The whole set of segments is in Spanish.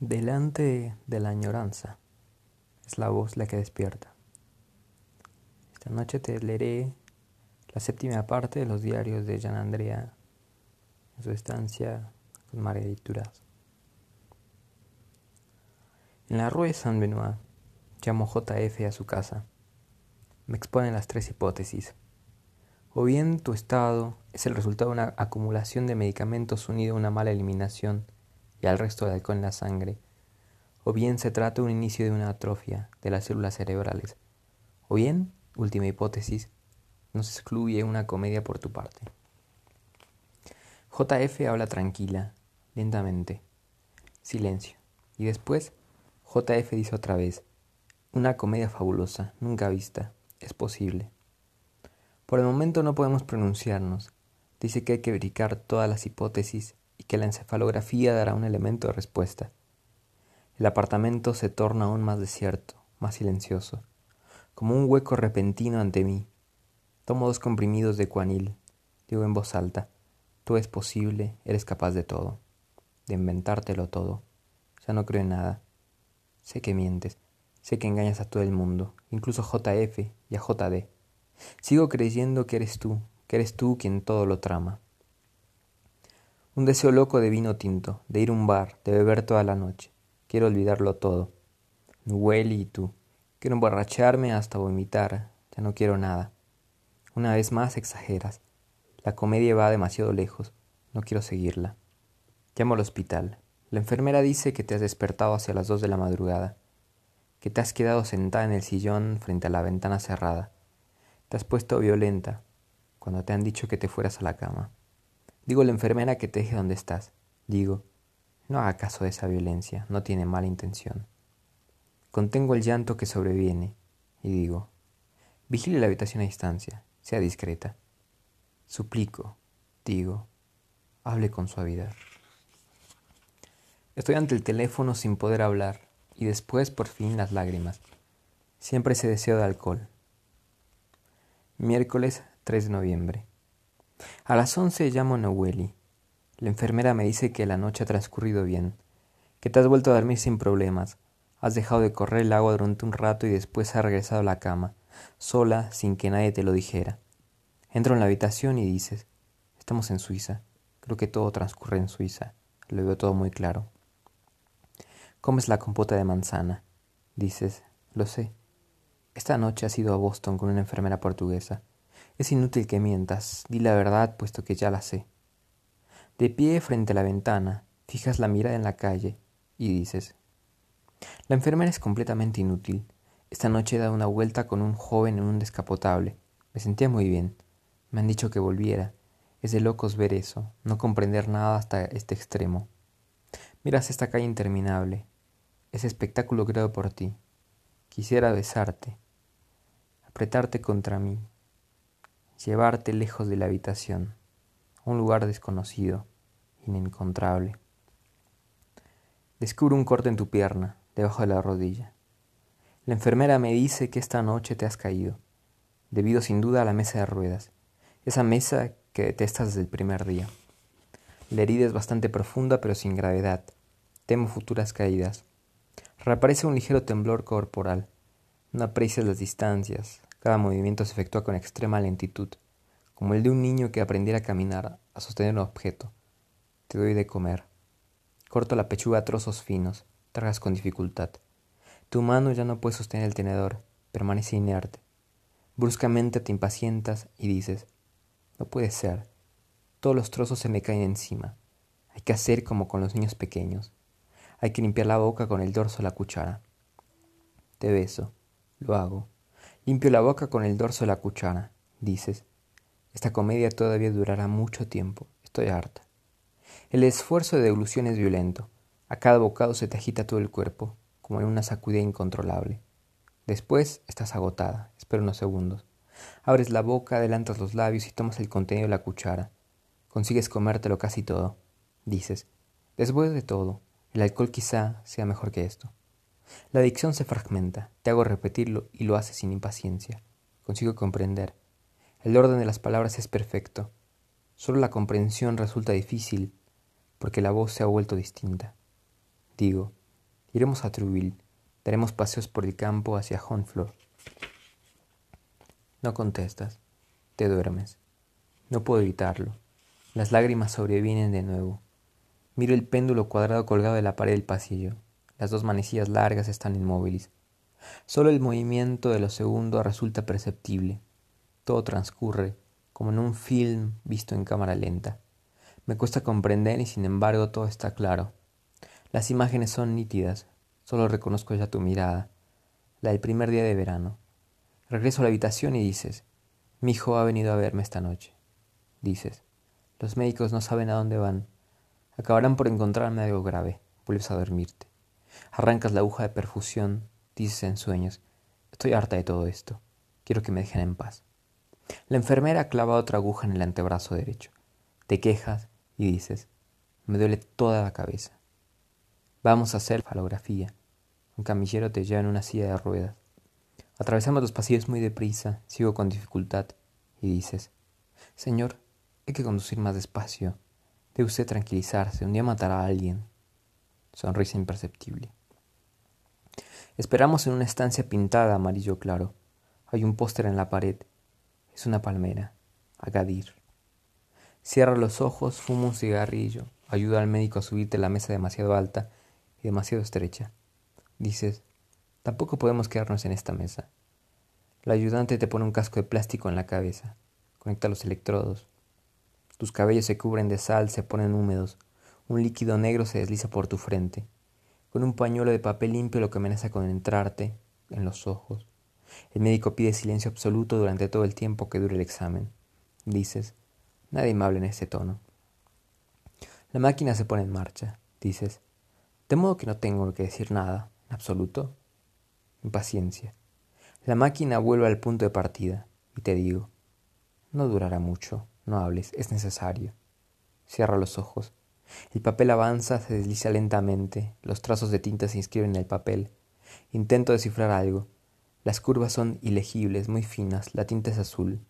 Delante de la añoranza es la voz la que despierta. Esta noche te leeré la séptima parte de los diarios de Gian Andrea en su estancia con Marguerite Duras. En la Rue Saint-Benoît llamo JF a su casa. Me expone las tres hipótesis. O bien tu estado es el resultado de una acumulación de medicamentos unido a una mala eliminación y al resto de alcohol en la sangre, o bien se trata de un inicio de una atrofia de las células cerebrales, o bien, última hipótesis, no se excluye una comedia por tu parte. JF habla tranquila, lentamente. Silencio. Y después, JF dice otra vez, una comedia fabulosa, nunca vista, es posible. Por el momento no podemos pronunciarnos. Dice que hay que verificar todas las hipótesis que la encefalografía dará un elemento de respuesta. El apartamento se torna aún más desierto, más silencioso, como un hueco repentino ante mí. Tomo dos comprimidos de cuanil. Digo en voz alta, tú es posible, eres capaz de todo, de inventártelo todo. Ya no creo en nada. Sé que mientes, sé que engañas a todo el mundo, incluso JF y a JD. Sigo creyendo que eres tú, que eres tú quien todo lo trama. Un deseo loco de vino tinto, de ir a un bar, de beber toda la noche. Quiero olvidarlo todo. Nueli y tú. Quiero emborracharme hasta vomitar. Ya no quiero nada. Una vez más exageras. La comedia va demasiado lejos. No quiero seguirla. Llamo al hospital. La enfermera dice que te has despertado hacia las dos de la madrugada, que te has quedado sentada en el sillón frente a la ventana cerrada. Te has puesto violenta cuando te han dicho que te fueras a la cama. Digo la enfermera que te deje donde estás. Digo, no haga caso de esa violencia, no tiene mala intención. Contengo el llanto que sobreviene y digo, vigile la habitación a distancia, sea discreta. Suplico, digo, hable con suavidad. Estoy ante el teléfono sin poder hablar y después por fin las lágrimas. Siempre ese deseo de alcohol. Miércoles 3 de noviembre. A las once llamo a Noeli. La enfermera me dice que la noche ha transcurrido bien, que te has vuelto a dormir sin problemas, has dejado de correr el agua durante un rato y después has regresado a la cama, sola, sin que nadie te lo dijera. Entro en la habitación y dices, estamos en Suiza, creo que todo transcurre en Suiza, lo veo todo muy claro. Comes la compota de manzana, dices, lo sé. Esta noche has ido a Boston con una enfermera portuguesa. Es inútil que mientas, di la verdad puesto que ya la sé. De pie frente a la ventana, fijas la mirada en la calle y dices, la enfermera es completamente inútil. Esta noche he dado una vuelta con un joven en un descapotable. Me sentía muy bien. Me han dicho que volviera. Es de locos ver eso, no comprender nada hasta este extremo. Miras esta calle interminable, ese espectáculo creado por ti. Quisiera besarte, apretarte contra mí, llevarte lejos de la habitación, a un lugar desconocido, inencontrable. Descubro un corte en tu pierna, debajo de la rodilla. La enfermera me dice que esta noche te has caído, debido sin duda a la mesa de ruedas, esa mesa que detestas desde el primer día. La herida es bastante profunda pero sin gravedad. Temo futuras caídas. Reaparece un ligero temblor corporal. No aprecias las distancias, cada movimiento se efectúa con extrema lentitud, como el de un niño que aprendiera a caminar, a sostener un objeto. Te doy de comer. Corto la pechuga a trozos finos, tragas con dificultad. Tu mano ya no puede sostener el tenedor, permanece inerte. Bruscamente te impacientas y dices, no puede ser. Todos los trozos se me caen encima. Hay que hacer como con los niños pequeños. Hay que limpiar la boca con el dorso de la cuchara. Te beso. Lo hago. Limpio la boca con el dorso de la cuchara, dices. Esta comedia todavía durará mucho tiempo. Estoy harta. El esfuerzo de deglución es violento. A cada bocado se te agita todo el cuerpo, como en una sacudida incontrolable. Después estás agotada. Espera unos segundos. Abres la boca, adelantas los labios y tomas el contenido de la cuchara. Consigues comértelo casi todo. Dices, después de todo, el alcohol quizá sea mejor que esto. La dicción se fragmenta, te hago repetirlo y lo haces sin impaciencia. Consigo comprender. El orden de las palabras es perfecto. Solo la comprensión resulta difícil porque la voz se ha vuelto distinta. Digo, Iremos a Trouville. Daremos paseos por el campo hacia Honfleur. No contestas. Te duermes. No puedo evitarlo. Las lágrimas sobrevienen de nuevo. Miro el péndulo cuadrado colgado de la pared del pasillo. Las dos manecillas largas están inmóviles. Solo el movimiento de los segundos resulta perceptible. Todo transcurre como en un film visto en cámara lenta. Me cuesta comprender y sin embargo todo está claro. Las imágenes son nítidas, solo reconozco ya tu mirada, la del primer día de verano. Regreso a la habitación y dices, mi hijo ha venido a verme esta noche. Dices, los médicos no saben a dónde van. Acabarán por encontrarme algo grave. Vuelves a dormirte. Arrancas la aguja de perfusión, dices en sueños, estoy harta de todo esto. Quiero que me dejen en paz. La enfermera clava otra aguja en el antebrazo derecho. Te quejas y dices, me duele toda la cabeza. Vamos a hacer falografía. Un camillero te lleva en una silla de ruedas. Atravesamos los pasillos muy deprisa, sigo con dificultad, y dices, Señor, hay que conducir más despacio. Debe usted tranquilizarse, un día matará a alguien. Sonrisa imperceptible. Esperamos en una estancia pintada amarillo claro. Hay un póster en la pared. Es una palmera. Agadir. Cierra los ojos, fuma un cigarrillo, ayuda al médico a subirte la mesa demasiado alta y demasiado estrecha. Dices, tampoco podemos quedarnos en esta mesa. La ayudante te pone un casco de plástico en la cabeza, conecta los electrodos. Tus cabellos se cubren de sal, se ponen húmedos, un líquido negro se desliza por tu frente. Con un pañuelo de papel limpio lo que amenaza con entrarte en los ojos. El médico pide silencio absoluto durante todo el tiempo que dure el examen. Dices, nadie me habla en ese tono. La máquina se pone en marcha. Dices, de modo que no tengo que decir nada, en absoluto. Impaciencia. La máquina vuelve al punto de partida y te digo, no durará mucho, no hables, es necesario. Cierra los ojos. El papel avanza, se desliza lentamente, los trazos de tinta se inscriben en el papel. Intento descifrar algo. Las curvas son ilegibles, muy finas, la tinta es azul.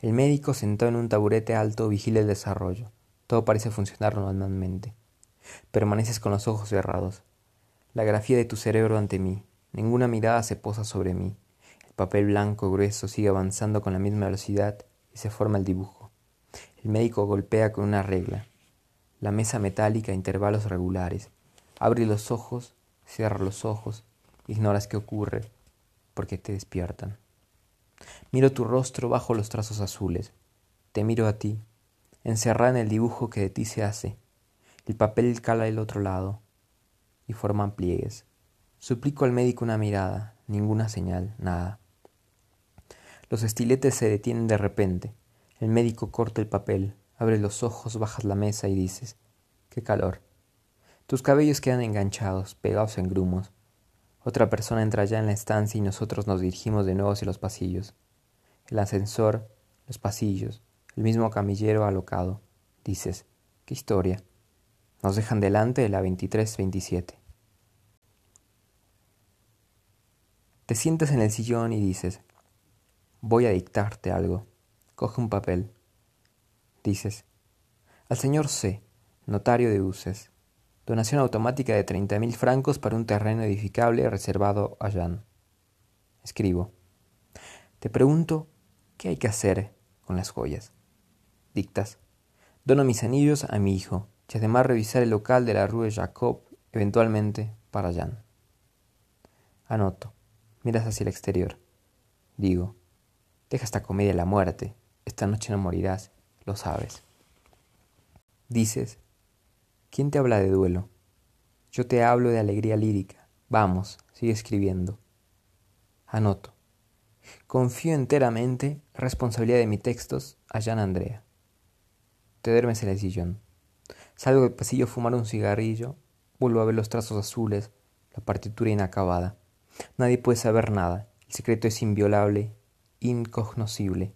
El médico sentado en un taburete alto vigila el desarrollo. Todo parece funcionar normalmente. Permaneces con los ojos cerrados. La grafía de tu cerebro ante mí. Ninguna mirada se posa sobre mí. El papel blanco grueso sigue avanzando con la misma velocidad y se forma el dibujo. El médico golpea con una regla. La mesa metálica a intervalos regulares. Abre los ojos, cierra los ojos, ignoras qué ocurre, porque te despiertan. Miro tu rostro bajo los trazos azules. Te miro a ti, encerrada en el dibujo que de ti se hace, el papel cala del otro lado y forman pliegues. Suplico al médico una mirada, ninguna señal, nada. Los estiletes se detienen de repente. El médico corta el papel, abre los ojos, bajas la mesa y dices, qué calor. Tus cabellos quedan enganchados, pegados en grumos. Otra persona entra ya en la estancia y nosotros nos dirigimos de nuevo hacia los pasillos. El ascensor, los pasillos, el mismo camillero alocado. Dices, qué historia. Nos dejan delante de la 23-27. Te sientes en el sillón y dices, voy a dictarte algo. Coge un papel. Dices, al señor C, notario de Uses, donación automática de treinta mil francos para un terreno edificable reservado a Jean. Escribo. Te pregunto, ¿qué hay que hacer con las joyas? Dictas. Dono mis anillos a mi hijo, y además revisar el local de la Rue Jacob, eventualmente para Jan. Anoto. Miras hacia el exterior. Digo, deja esta comedia la muerte. Esta noche no morirás, lo sabes. Dices, ¿quién te habla de duelo? Yo te hablo de alegría lírica. Vamos, sigue escribiendo. Anoto. Confío enteramente responsabilidad de mis textos a Jan Andrea. Te duermes en el sillón. Salgo del pasillo a fumar un cigarrillo, vuelvo a ver los trazos azules, la partitura inacabada. Nadie puede saber nada, el secreto es inviolable, incognoscible.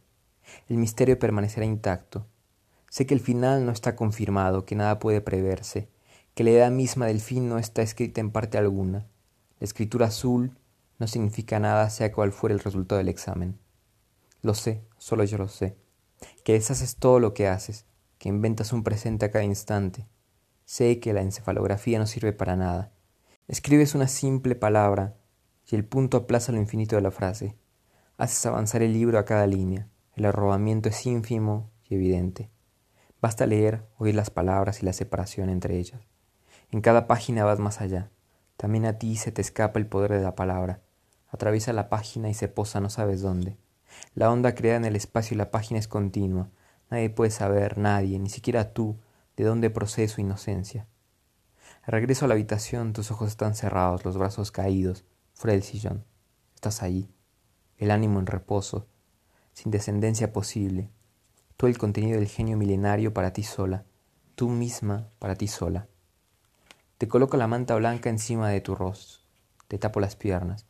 El misterio permanecerá intacto. Sé que el final no está confirmado, que nada puede preverse, que la idea misma del fin no está escrita en parte alguna. La escritura azul no significa nada sea cual fuera el resultado del examen. Lo sé, solo yo lo sé, que deshaces todo lo que haces, que inventas un presente a cada instante. Sé que la encefalografía no sirve para nada, Escribes una simple palabra y el punto aplaza lo infinito de la frase. Haces avanzar el libro a cada línea. El arrobamiento es ínfimo y evidente. Basta leer, oír las palabras y la separación entre ellas. En cada página vas más allá. También a ti se te escapa el poder de la palabra. Atraviesa la página y se posa no sabes dónde. La onda crea en el espacio y la página es continua. Nadie puede saber, nadie, ni siquiera tú, de dónde procede su inocencia. Regreso a la habitación, tus ojos están cerrados, los brazos caídos, fuera del sillón. Estás ahí, el ánimo en reposo, sin descendencia posible. Todo el contenido del genio milenario para ti sola, tú misma para ti sola. Te coloco la manta blanca encima de tu rostro, te tapo las piernas,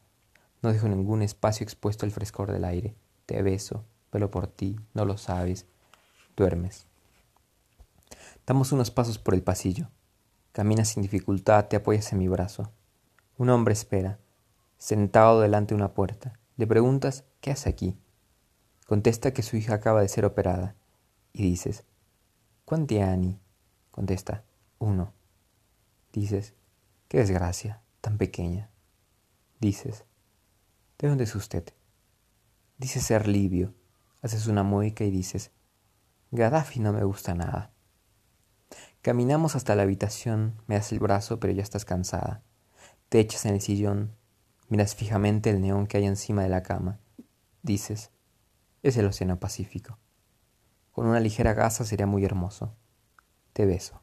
no dejo ningún espacio expuesto al frescor del aire, te beso, velo por ti, no lo sabes, duermes. Damos unos pasos por el pasillo. Caminas sin dificultad, te apoyas en mi brazo. Un hombre espera, sentado delante de una puerta. Le preguntas, ¿qué hace aquí? Contesta que su hija acaba de ser operada. Y dices, ¿cuánti anni? Contesta, uno. Dices, qué desgracia, tan pequeña. Dices, ¿de dónde es usted? Dices ser libio. Haces una mueca y dices, Gaddafi no me gusta nada. Caminamos hasta la habitación, me das el brazo, pero ya estás cansada. Te echas en el sillón, miras fijamente el neón que hay encima de la cama. Dices, es el Océano Pacífico. Con una ligera gasa sería muy hermoso. Te beso.